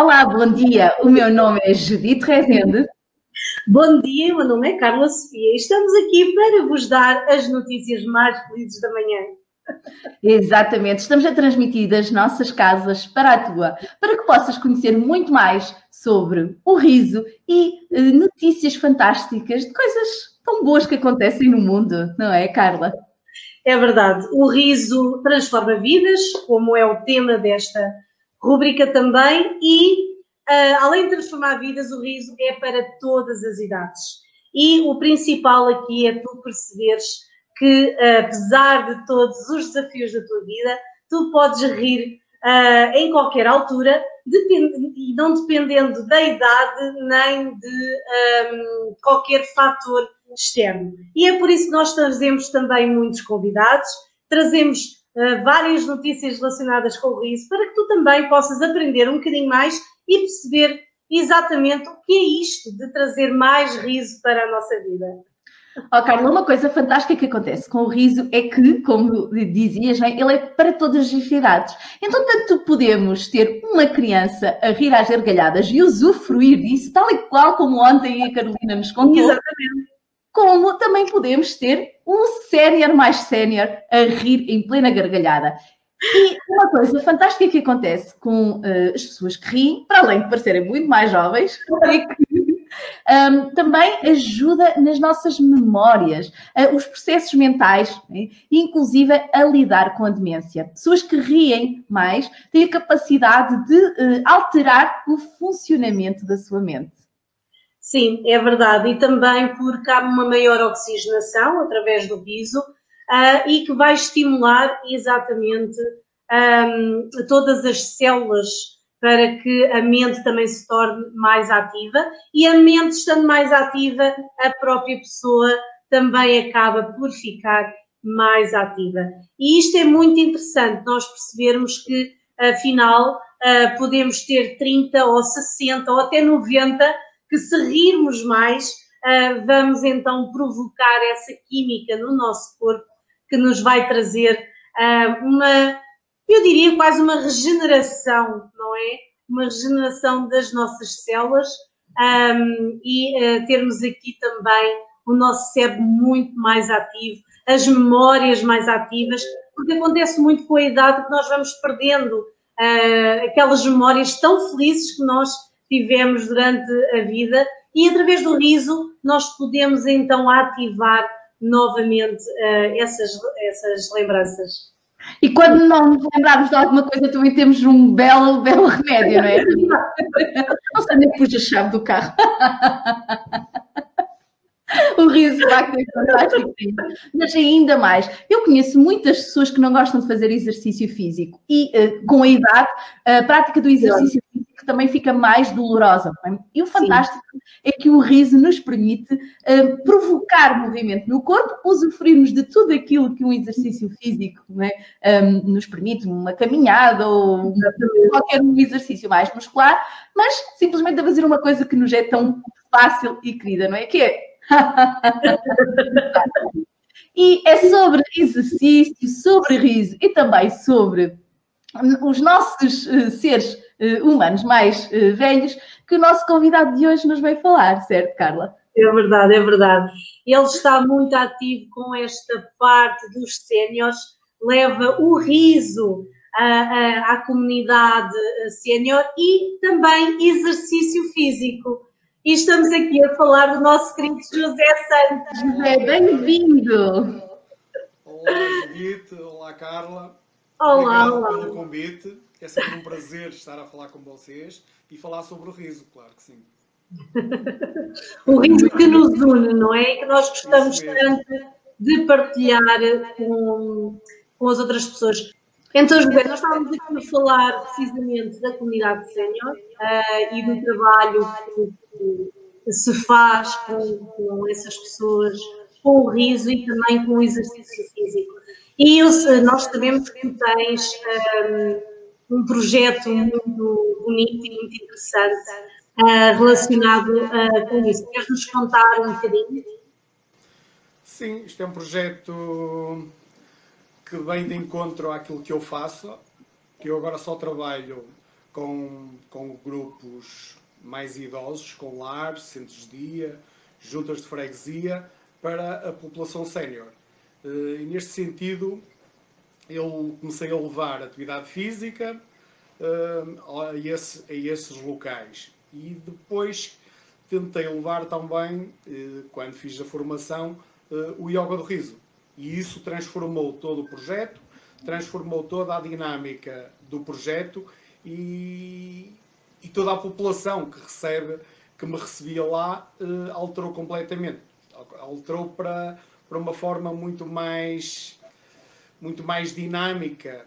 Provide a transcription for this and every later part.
Olá, bom dia. O meu nome é Judite Rezende. Bom dia, o meu nome é Carla Sofia e estamos aqui para vos dar as notícias mais felizes da manhã. Exatamente, estamos a transmitir das nossas casas para a tua, para que possas conhecer muito mais sobre o riso e uh, notícias fantásticas de coisas tão boas que acontecem no mundo, não é, Carla? É verdade, o riso transforma vidas, como é o tema desta rubrica também, e uh, além de transformar vidas, o riso é para todas as idades. E o principal aqui é tu perceberes que, uh, apesar de todos os desafios da tua vida, tu podes rir uh, em qualquer altura e não dependendo da idade nem de um, qualquer fator externo. E é por isso que nós trazemos também muitos convidados, trazemos uh, várias notícias relacionadas com o riso para que tu também possas aprender um bocadinho mais e perceber exatamente o que é isto de trazer mais riso para a nossa vida. Oh, Carla, uma coisa fantástica que acontece com o riso é que, como dizias, ele é para todas as idades. Então, tanto podemos ter uma criança a rir às gargalhadas e usufruir disso, tal e qual como ontem a Carolina nos contou. Exatamente. Como também podemos ter um sénior mais sénior a rir em plena gargalhada. E uma coisa fantástica que acontece com uh, as pessoas que riem, para além de parecerem muito mais jovens, é que um, também ajuda nas nossas memórias, uh, os processos mentais, né? inclusive a lidar com a demência. Pessoas que riem mais têm a capacidade de uh, alterar o funcionamento da sua mente. Sim, é verdade. E também porque há uma maior oxigenação através do riso uh, e que vai estimular exatamente um, todas as células para que a mente também se torne mais ativa e a mente estando mais ativa, a própria pessoa também acaba por ficar mais ativa. E isto é muito interessante, nós percebermos que, afinal, ah, podemos ter 30 ou 60 ou até 90, que se rirmos mais, ah, vamos então provocar essa química no nosso corpo que nos vai trazer ah, uma eu diria quase uma regeneração, não é? Uma regeneração das nossas células um, e uh, termos aqui também o nosso cérebro muito mais ativo, as memórias mais ativas, porque acontece muito com a idade que nós vamos perdendo uh, aquelas memórias tão felizes que nós tivemos durante a vida e através do riso nós podemos então ativar novamente uh, essas, essas lembranças. E quando não nos lembrarmos de alguma coisa, também temos um belo, belo remédio, não é? Não sei nem que pus a chave do carro. O riso vai ser fantástico. Mas ainda mais, eu conheço muitas pessoas que não gostam de fazer exercício físico e uh, com a idade, a prática do exercício físico também fica mais dolorosa. É? E o fantástico Sim. é que o riso nos permite uh, provocar movimento no corpo, usufruirmos de tudo aquilo que um exercício físico é? um, nos permite, uma caminhada ou qualquer exercício mais muscular, mas simplesmente a fazer uma coisa que nos é tão fácil e querida, não é? Que é e é sobre exercício, sobre riso e também sobre os nossos uh, seres humanos mais uh, velhos que o nosso convidado de hoje nos vai falar, certo, Carla? É verdade, é verdade. Ele está muito ativo com esta parte dos séniores, leva o riso à, à, à comunidade sénior e também exercício físico e estamos aqui a falar do nosso querido José Santos. José, bem-vindo! Olá, Judite, olá, Carla. Olá, Obrigado olá. pelo convite. É sempre um prazer estar a falar com vocês e falar sobre o riso, claro que sim. o riso que nos une, não é? Que nós gostamos tanto de partilhar com, com as outras pessoas. Então, José, nós estávamos aqui a falar precisamente da comunidade sénior uh, e do trabalho que, que se faz com, com, essas pessoas, com o riso e também com o exercício físico. E eu, nós sabemos que tens um, um, projeto muito bonito e muito interessante uh, relacionado uh, com isso. Queres nos contar um bocadinho? Sim, isto é um projeto que vem de encontro àquilo que eu faço, que eu agora só trabalho com, com grupos mais idosos, com lares, centros de dia, juntas de freguesia, para a população sénior. E neste sentido, eu comecei a levar atividade física a, esse, a esses locais. E depois tentei levar também, quando fiz a formação, o yoga do riso. E isso transformou todo o projeto, transformou toda a dinâmica do projeto e, e toda a população que recebe, que me recebia lá, uh, alterou completamente. Alterou para, para uma forma muito mais, muito mais dinâmica,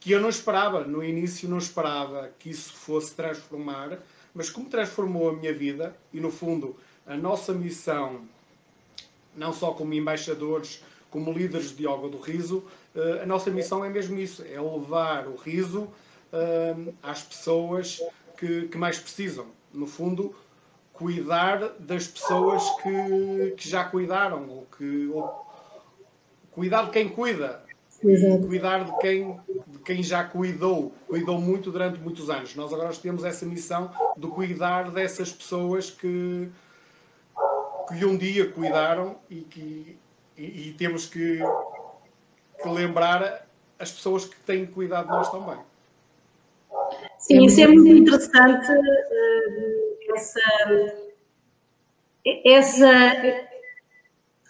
que eu não esperava, no início não esperava que isso fosse transformar, mas como transformou a minha vida, e no fundo a nossa missão, não só como embaixadores, como líderes de yoga do riso, uh, a nossa missão é mesmo isso, é levar o riso uh, às pessoas que, que mais precisam. No fundo, cuidar das pessoas que, que já cuidaram, ou que ou, cuidar de quem cuida, Exato. cuidar de quem, de quem já cuidou, cuidou muito durante muitos anos. Nós agora temos essa missão de cuidar dessas pessoas que, que um dia cuidaram e que e, e temos que, que lembrar as pessoas que têm cuidado de nós também. Sim, isso é muito interessante, uh, essa, essa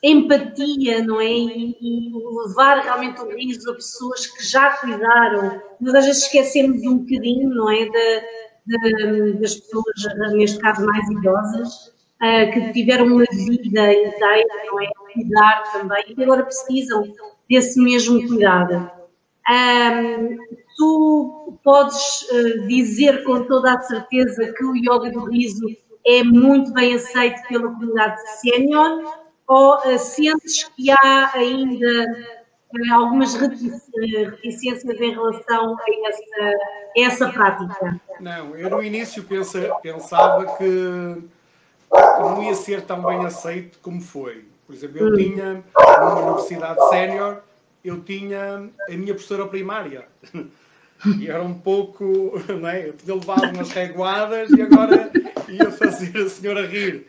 empatia, não é? E, e, levar realmente o riso a pessoas que já cuidaram. Mas às vezes esquecemos um bocadinho, não é? De, de, das pessoas, neste caso mais idosas, uh, que tiveram uma vida inteira, não é? Cuidar também, e agora precisam desse mesmo cuidado. Um, tu podes uh, dizer com toda a certeza que o yoga do riso é muito bem aceito pela comunidade sénior ou uh, sentes que há ainda uh, algumas reticências em relação a essa, a essa prática? Não, eu no início pensa, pensava que não ia ser tão bem aceito como foi. Por exemplo, eu hum. tinha numa universidade sénior, eu tinha a minha professora primária. E era um pouco, não é? Eu tinha levado umas reguadas e agora ia fazer a senhora rir.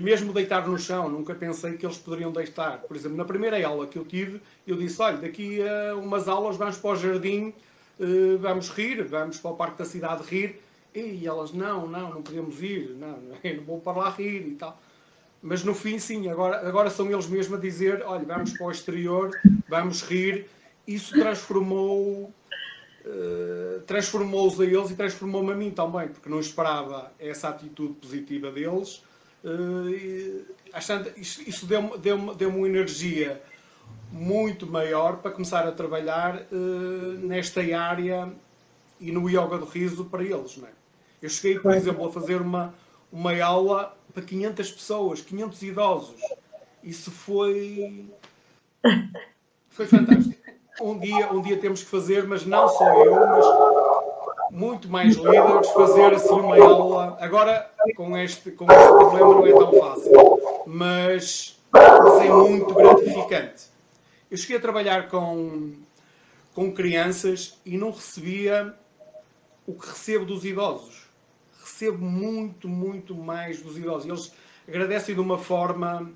Mesmo deitar no chão, nunca pensei que eles poderiam deitar. Por exemplo, na primeira aula que eu tive, eu disse: olha, daqui a umas aulas vamos para o jardim, eh, vamos rir, vamos para o parque da cidade rir. E elas: não, não, não podemos ir, não, não vou para lá rir e tal. Mas no fim, sim, agora, agora são eles mesmos a dizer: olha, vamos para o exterior, vamos rir. Isso transformou eh, transformou-os a eles e transformou-me a mim também, porque não esperava essa atitude positiva deles. Uh, achando, isso, isso deu-me deu deu uma energia muito maior para começar a trabalhar uh, nesta área e no yoga do riso para eles. Não é? Eu cheguei, por exemplo, a fazer uma, uma aula para 500 pessoas, 500 idosos. Isso foi, foi fantástico um dia, um dia temos que fazer, mas não só eu, mas muito mais líderes, fazer assim uma aula. Agora, com este, com este problema não é tão fácil, mas, mas é muito gratificante. Eu cheguei a trabalhar com, com crianças e não recebia o que recebo dos idosos. Recebo muito, muito mais dos idosos. Eles agradecem de uma forma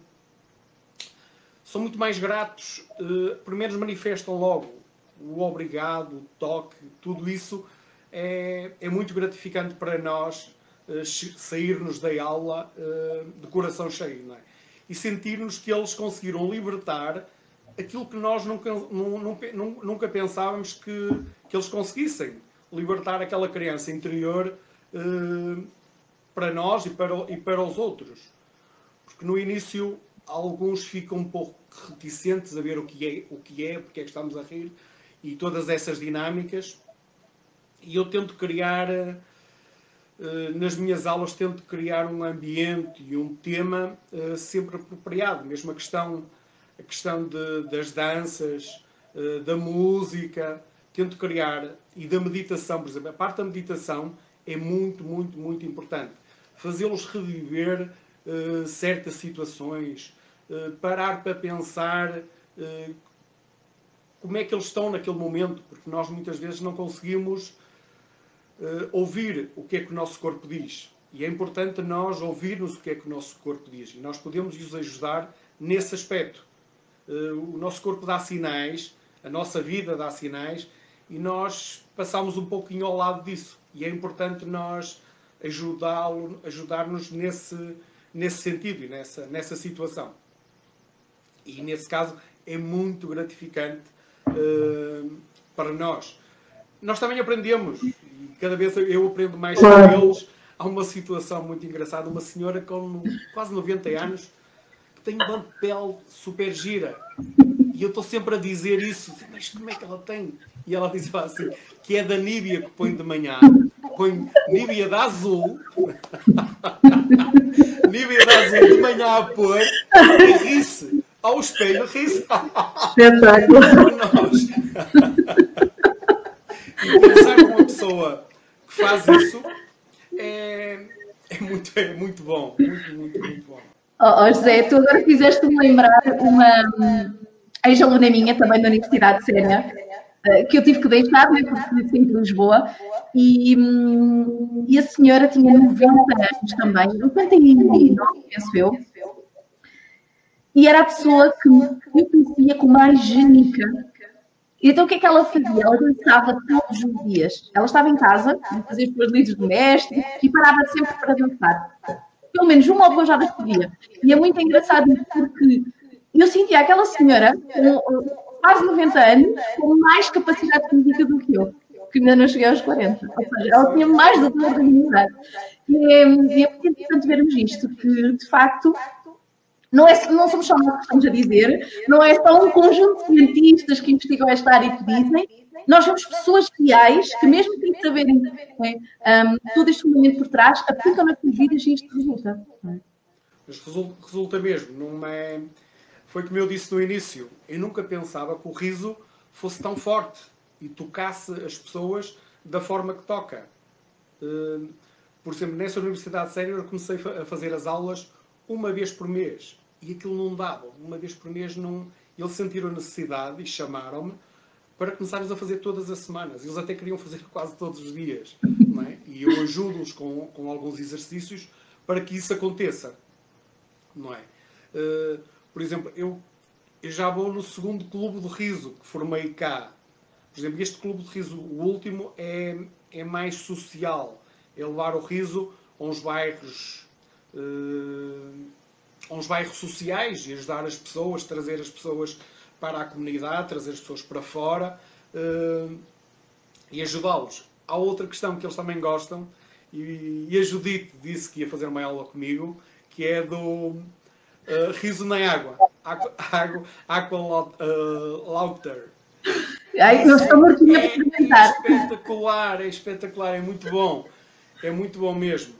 são muito mais gratos, uh, primeiro manifestam logo o obrigado, o toque, tudo isso é, é muito gratificante para nós uh, sairmos da aula uh, de coração cheio, é? E sentirmos que eles conseguiram libertar aquilo que nós nunca, nunca, nunca pensávamos que, que eles conseguissem. Libertar aquela criança interior uh, para nós e para, e para os outros. Porque no início alguns ficam um pouco reticentes a ver o que é, o que é, porque é que estamos a rir, e todas essas dinâmicas. E eu tento criar, eh, nas minhas aulas, tento criar um ambiente e um tema eh, sempre apropriado, mesmo a questão, a questão de, das danças, eh, da música, tento criar, e da meditação, por exemplo, a parte da meditação é muito, muito, muito importante. Fazê-los reviver certas situações, parar para pensar como é que eles estão naquele momento, porque nós muitas vezes não conseguimos uh, ouvir o que é que o nosso corpo diz. E é importante nós ouvirmos o que é que o nosso corpo diz. E nós podemos os ajudar nesse aspecto. Uh, o nosso corpo dá sinais, a nossa vida dá sinais, e nós passamos um pouquinho ao lado disso. E é importante nós ajudá-lo, ajudar-nos nesse, nesse sentido e nessa, nessa situação. E nesse caso é muito gratificante uh, para nós. Nós também aprendemos, cada vez eu aprendo mais com eles. Há uma situação muito engraçada, uma senhora com quase 90 anos que tem um de pele super gira. E eu estou sempre a dizer isso, mas como é que ela tem? E ela diz assim, que é da Níbia que põe de manhã, põe Níbia da azul, Níbia da azul de manhã a pôr, e ri-se ao espelho, ri-se. Espetáculo. E pensar uma pessoa faz isso é, é, muito, é muito bom. Muito, muito, muito bom. Oh, José, tu agora fizeste-me lembrar uma ex-aluna minha também da Universidade de Sénia, eh, que eu tive que deixar, né, porque sempre em Lisboa, e, hum, e, a senhora tinha 90 anos também, 99, penso eu, e era a pessoa que eu conhecia com mais genica então o que é que ela fazia? Ela dançava todos os dias. Ela estava em casa, fazia os seus lidos domésticos e parava sempre para dançar. Pelo menos uma ou duas horas por dia. E é muito engraçado porque eu sentia aquela senhora com quase 90 anos com mais capacidade física do que eu, que ainda não cheguei aos 40. Ou seja, ela tinha mais do que a minha E é, é muito interessante vermos isto, que de facto não, é, não somos só nós que estamos a dizer, não é só um conjunto de cientistas que investigam esta área que dizem, nós somos pessoas reais que, mesmo sem saberem é, um, todo este fundamento por trás, aplicam nas suas vidas e isto resulta. É? Mas resulta, mesmo. Não é... Foi como eu disse no início. Eu nunca pensava que o riso fosse tão forte e tocasse as pessoas da forma que toca. Hum, por exemplo, nessa Universidade Sénior eu comecei a fazer as aulas uma vez por mês e aquilo não dava. Uma vez por mês não. Eles sentiram a necessidade e chamaram-me para começarmos a fazer todas as semanas. Eles até queriam fazer quase todos os dias. É? E eu ajudo-os com, com alguns exercícios para que isso aconteça. Não é? Uh, por exemplo, eu, eu já vou no segundo clube de riso que formei cá. Por exemplo, este clube de riso, o último, é, é mais social. É levar o riso a uns bairros. Uh, uns bairros sociais e ajudar as pessoas, trazer as pessoas para a comunidade, trazer as pessoas para fora uh, e ajudá-los. Há outra questão que eles também gostam, e, e, a Judite disse que ia fazer uma aula comigo, que é do uh, riso na água. Aqua, água, aqua uh, laughter. Ai, não estou muito é, é espetacular, é espetacular, é muito bom. É muito bom mesmo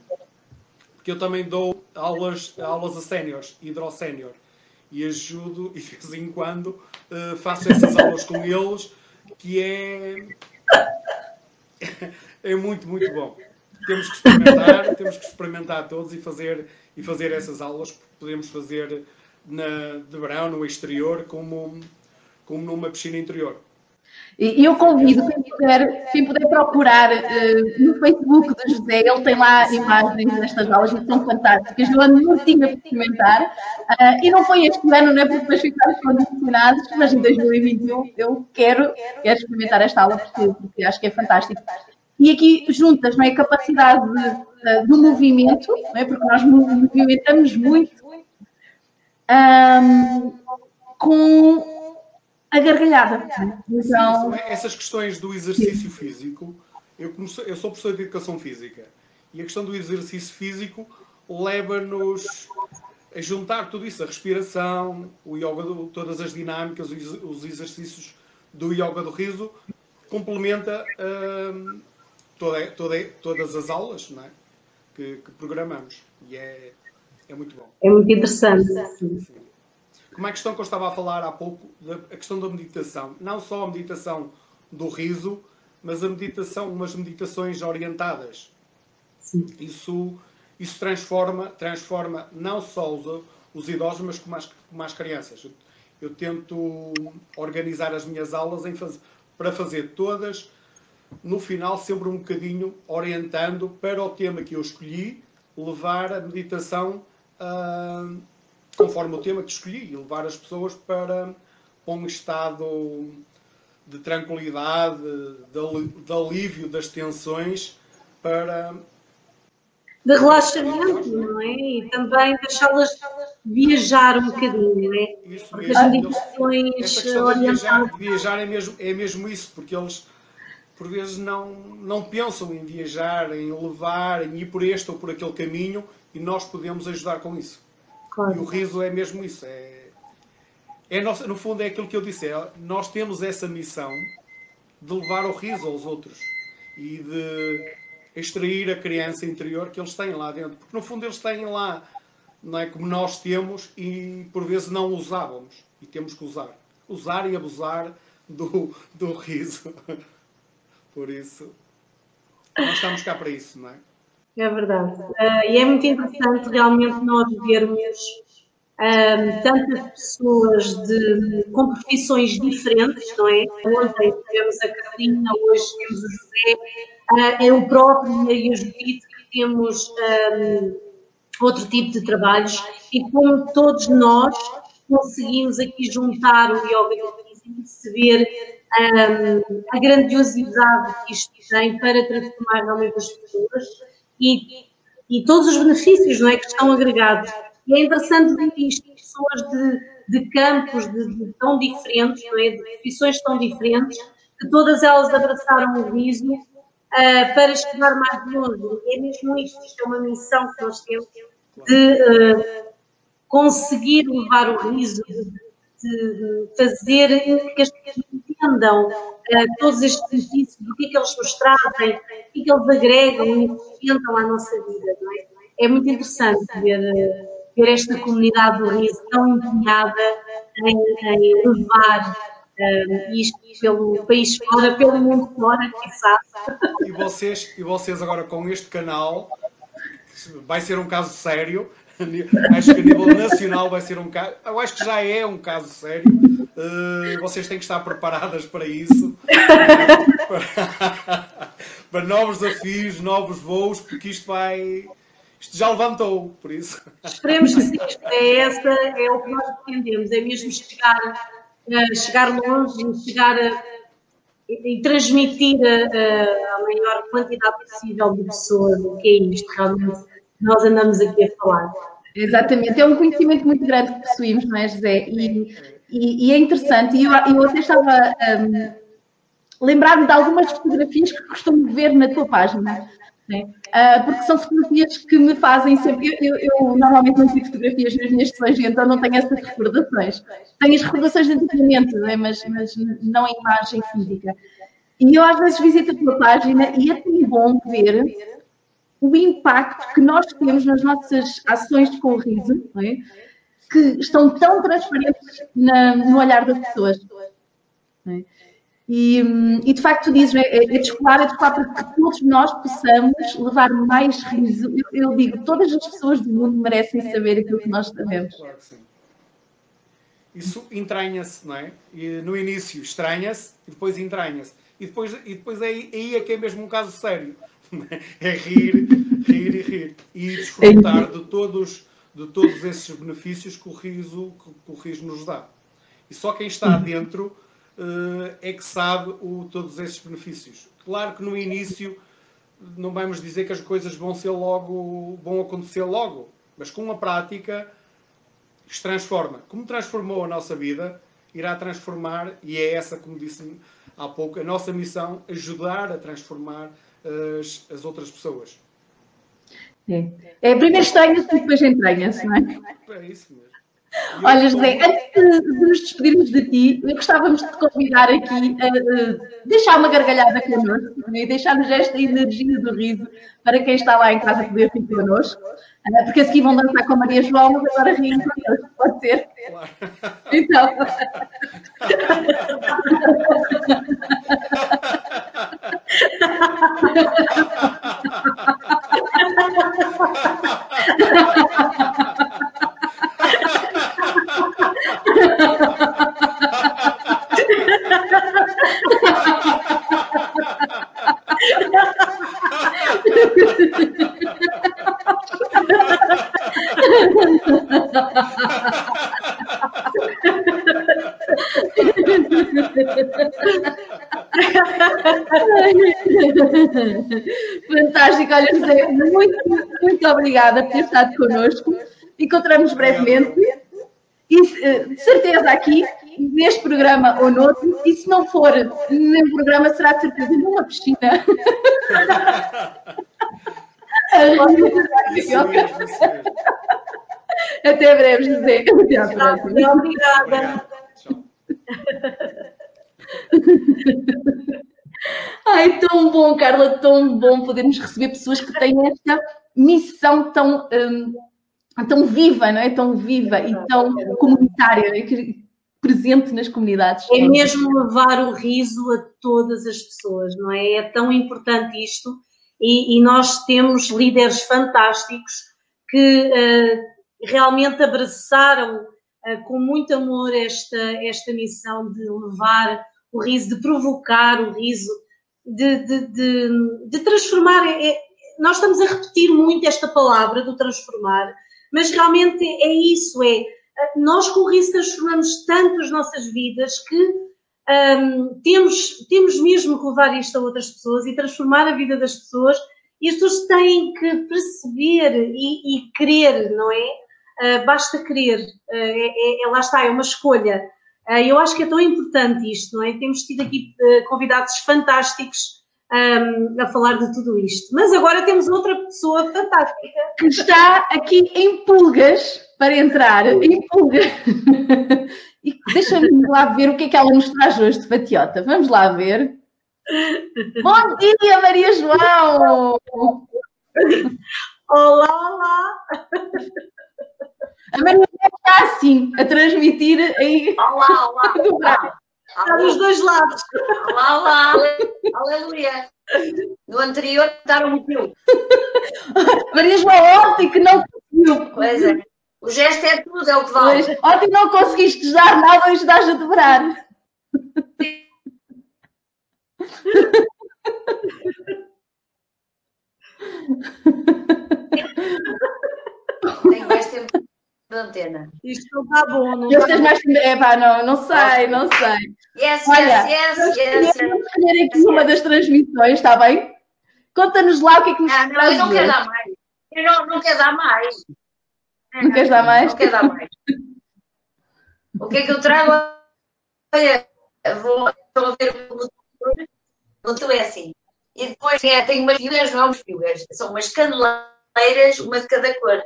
que eu também dou aulas, aulas a séniores, hidrossénior. E ajudo, e de vez em quando uh, faço essas aulas com eles, que é, é muito, muito bom. Temos que experimentar, temos que experimentar todos e fazer, e fazer essas aulas, podemos fazer na, de verão, no exterior, como, como numa piscina interior. E eu convido quem puder, quem puder procurar uh, no Facebook do José, ele tem lá imagens destas aulas que são fantásticas. Eu ando muito para experimentar. Uh, e não foi este ano, não é porque depois ficaram condicionados, mas em 2021 eu quero, quero experimentar esta aula porque, porque acho que é fantástico. E aqui juntas, não é? A capacidade de, do movimento, não é? Porque nós movimentamos muito. Um, com a gargalhada. Então... Sim, essas questões do exercício físico, eu, comecei, eu sou professor de educação física e a questão do exercício físico leva-nos a juntar tudo isso, a respiração, o yoga, todas as dinâmicas, os exercícios do yoga do riso, complementa hum, toda, toda, todas as aulas é? que, que programamos. E é, é muito bom. É muito interessante. Sim como é a questão que eu estava a falar há pouco, a questão da meditação. Não só a meditação do riso, mas a meditação, umas meditações orientadas. Sim. Isso, isso transforma, transforma não só os, os idosos, mas como as, como as crianças. Eu, eu, tento organizar as minhas aulas em faz, para fazer todas no final, sempre um bocadinho orientando para o tema que eu escolhi, levar a meditação uh, conforme o tema que escolhi, e levar as pessoas para um estado de tranquilidade, de, de alívio das tensões, para. De relaxamento, não é? E também deixá-las viajar um bocadinho, não é? Isso porque mesmo. as meditações. Viajar, viajar é, mesmo, é mesmo isso, porque eles por vezes não, não pensam em viajar, em levar, em ir por este ou por aquele caminho e nós podemos ajudar com isso. Claro. E o riso é mesmo isso. É, é no fundo é aquilo que eu disse. É, nós temos essa missão de levar o riso aos outros e de extrair a criança interior que eles têm lá dentro. Porque no fundo eles têm lá, não é como nós temos e por vezes não usávamos. E temos que usar. Usar e abusar do, do riso. Por isso, nós estamos cá para isso, não é? É verdade. Uh, e é muito interessante realmente nós vermos um, tantas pessoas de, com profissões diferentes, não é? Ontem tivemos a Carolina, hoje temos o José, uh, é o próprio e a Judite que temos um, outro tipo de trabalhos e como todos nós conseguimos aqui juntar o yoga e perceber um, a grandiosidade que isto tem para transformar realmente as pessoas e, e todos os benefícios não é, que estão agregados. E é interessante ver pessoas de, de campos de, de tão diferentes, não é, de profissões tão diferentes, que todas elas abraçaram o riso uh, para chegar mais longe. É mesmo isto, isto é uma missão que nós temos de uh, conseguir levar o riso, de, de fazer que as pessoas entendam uh, todos estes benefícios, do que é que eles nos trazem, o que é que eles agregam e acrescentam à nossa vida, não é? É muito interessante ver, ver esta comunidade do riso tão empenhada em, em levar uh, isto pelo país fora, pelo mundo fora, quem. E vocês, e vocês agora com este canal, vai ser um caso sério, acho que a nível nacional vai ser um caso. Eu acho que já é um caso sério. Uh, vocês têm que estar preparadas para isso. para, para, novos desafios, novos voos, porque isto vai. Isto já levantou, por isso. Esperemos que sim. É, essa, é o que nós pretendemos, é mesmo chegar, uh, chegar longe e chegar a, e, e transmitir a, a, maior quantidade possível de pessoas o que é isto realmente nós andamos aqui a falar. Exatamente, é um conhecimento muito grande que possuímos, não é, José? E, e, é interessante, e eu, eu até estava um, lembrar-me de algumas fotografias que costumo ver na tua página. Né? Uh, porque são fotografias que me fazem sempre. Eu, eu, eu, normalmente não tiro fotografias nas minhas sessões, então não tenho essas recordações. Tenho as recordações de antigamente, né? mas, mas não a imagem física. E eu às vezes visito a tua página e é tão bom ver o impacto que nós temos nas nossas ações de corriso, é? Que estão tão transparentes na, no olhar das pessoas. É? E, e, de facto, tu dizes, é, é descolar, é descolar para que todos nós possamos levar mais riso. Eu, eu, digo, todas as pessoas do mundo merecem saber aquilo que nós sabemos. Claro que sim. Isso entranha-se, não é? E no início estranha-se e depois entranha-se. E depois, e depois aí, aí é que é mesmo um caso sério é rir, rir e rir. E desfrutar de todos, de todos esses benefícios que o riso, que o riso nos dá. E só quem está dentro uh, é que sabe o, todos esses benefícios. Claro que no início não vamos dizer que as coisas vão ser logo, vão acontecer logo, mas com a prática se transforma. Como transformou a nossa vida, irá transformar, e é essa, como disse há pouco, a nossa missão, ajudar a transformar as, as outras pessoas. É, é primeiro estranha-se e depois entranha-se, não é? É isso mesmo. Olha, José, antes de, nos despedirmos de ti, gostávamos de te convidar aqui a, deixar uma gargalhada connosco e né? deixar-nos esta energia do riso para quem está lá em casa poder rir connosco. É porque se que vão dançar com a Maria João, mas agora riem com eles, pode ser? Claro. Então. Fantástico, olha, José, muito, muito obrigada por ter estado connosco. Encontramos brevemente. E, eh, de certeza aqui, neste programa ou noutro, e se não for nenhum programa, será de certeza numa piscina. isso mesmo, isso mesmo. Até breve, José. Até à próxima. Obrigada. Ai, tão bom, Carla, tão bom podermos receber pessoas que têm esta missão tão, hum, tão viva, não é? Tão viva e tão comunitária, é? presente nas comunidades. É mesmo levar o riso a todas as pessoas, não é? É tão importante isto e, e nós temos líderes fantásticos que uh, realmente abraçaram uh, com muito amor esta, esta missão de levar o riso, de provocar o riso, de, de, de, de transformar. É, é, nós estamos a repetir muito esta palavra do transformar, mas realmente é isso, é nós com o riso transformamos tanto as nossas vidas que um, temos, temos mesmo que levar isto a outras pessoas e transformar a vida das pessoas e as pessoas têm que perceber e, e querer, não é? Uh, basta querer, uh, é, é, lá está, é uma escolha. Uh, eu acho que é tão importante isto, não é? Temos tido aqui convidados fantásticos um, a falar de tudo isto. Mas agora temos outra pessoa fantástica. Que está aqui em pulgas para entrar, em pulgas. E deixa-me lá ver o que é que ela nos traz hoje de fatiota. Vamos lá ver. Bom dia, Maria João! Olá, olá! A Maria está assim, a transmitir aí. Olá, olá! Está dos dois lados. Olá, olá, aleluia. No anterior daram um teu. Maria João, ontem que não conseguiu. Pois é. O gesto é tudo, é o que vale. Pois, ontem não conseguiste dar nada, hoje dás a dobrar. Tenho mais tempo de antena. Isto não está bom, não mais É pá, não, não sei, não sei. Yes, Olha, yes, yes, yes. Vamos escolher aqui yes, uma das transmissões, está bem? Conta-nos lá o que é que nos ah, não, eu não quero dar mais. Eu não, não quero dar mais. Não queres dar mais? Não quero dar mais. o que é que eu trago? Olha, vou, vou ver o motor é assim. E depois é, tem umas piugas, não é umas piugas, são umas caneleiras, uma de cada cor.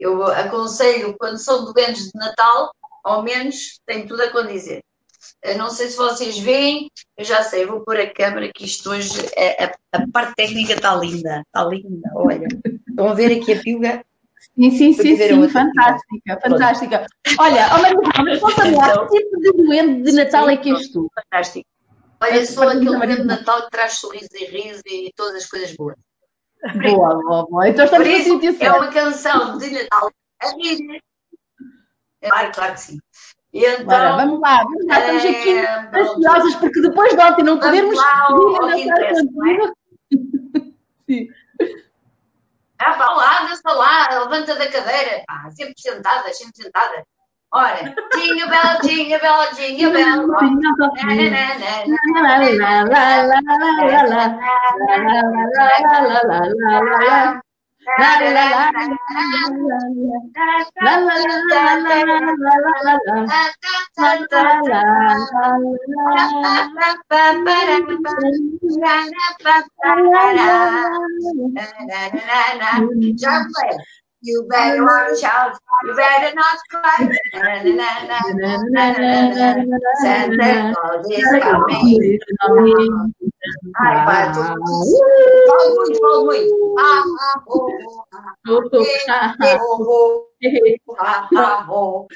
Eu aconselho, quando são doentes de Natal, ao menos tem tudo a condizer. Eu não sei se vocês veem, eu já sei, vou pôr a câmera que isto hoje, é, a, a, parte técnica está linda, está linda, olha. Estão a ver aqui a piuga? Sim, sim, sim, sim, fantástica, fantástica. Olha, oh, mas conta-me lá, então, que tipo de doente de Natal sim, é que és tu? Fantástico. Olha, sou aquele doente de Natal que traz sorriso e riso e todas as coisas boas. Boa, boa, boa. Então estamos a sentir É uma canção de Natal a rir. Claro, claro que sim. Então, Bora, vamos lá, vamos lá, estamos aqui é, ansiosas, porque depois de ontem não podermos vir Sim. Ah, vá lá, dança lá, levanta da cadeira. Ah, sempre sentada, sempre sentada. Ora, jingle bell, jingle bell, jingle bell. Já foi. You better watch out. You better not cry. Santa Claus is coming. Ai, pai, tô... Muito, fala muito. Ah, ah, oh, ah, oh, ah, ah, oh.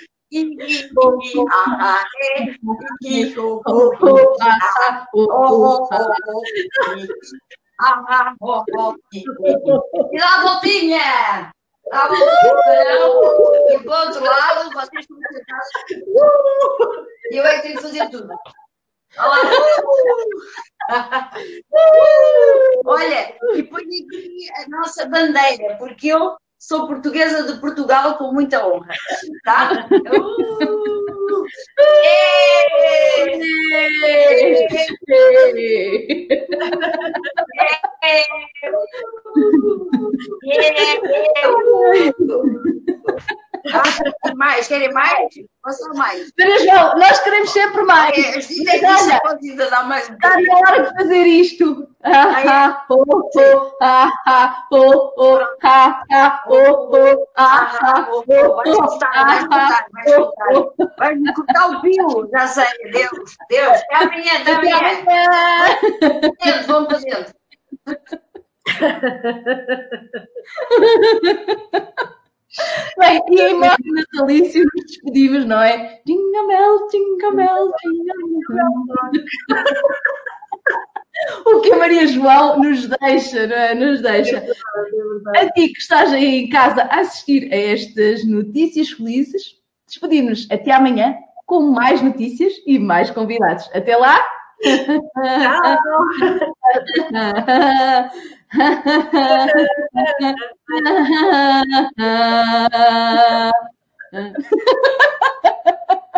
Lá a voltinha! A posição, e do outro lado, vocês estão sentados. E eu é que tenho que fazer tudo. Olha, e põe aqui a nossa bandeira, porque eu sou portuguesa de Portugal com muita honra. Tá? Uh! Yay! Yay! Yay! Yay! Yay! Yay! Querem mais? Ou só mais? Maria João, nós queremos sempre mais. É, mais um Está na hora de fazer isto. Ah, ah, oh, oh, ah, ah, oh, oh, ah, ah, oh, oh, ah, ah, oh, Vai oh, cortar, vai ah, cortar, vai oh, cortar. oh. Vai-me cortar o pio, já sei. Deus, Deus. Até amanhã, até Até amanhã. amanhã. Dentro, vamos para dentro. Bem, e em modo natalício nos despedimos, não é? Jingle bell, jingle bell, jingle bell. O que a Maria João nos deixa, não é? Nos deixa. A ti que estás aí em casa a assistir a estas notícias felizes, despedimos-nos até amanhã com mais notícias e mais convidados. Até lá! Tchau.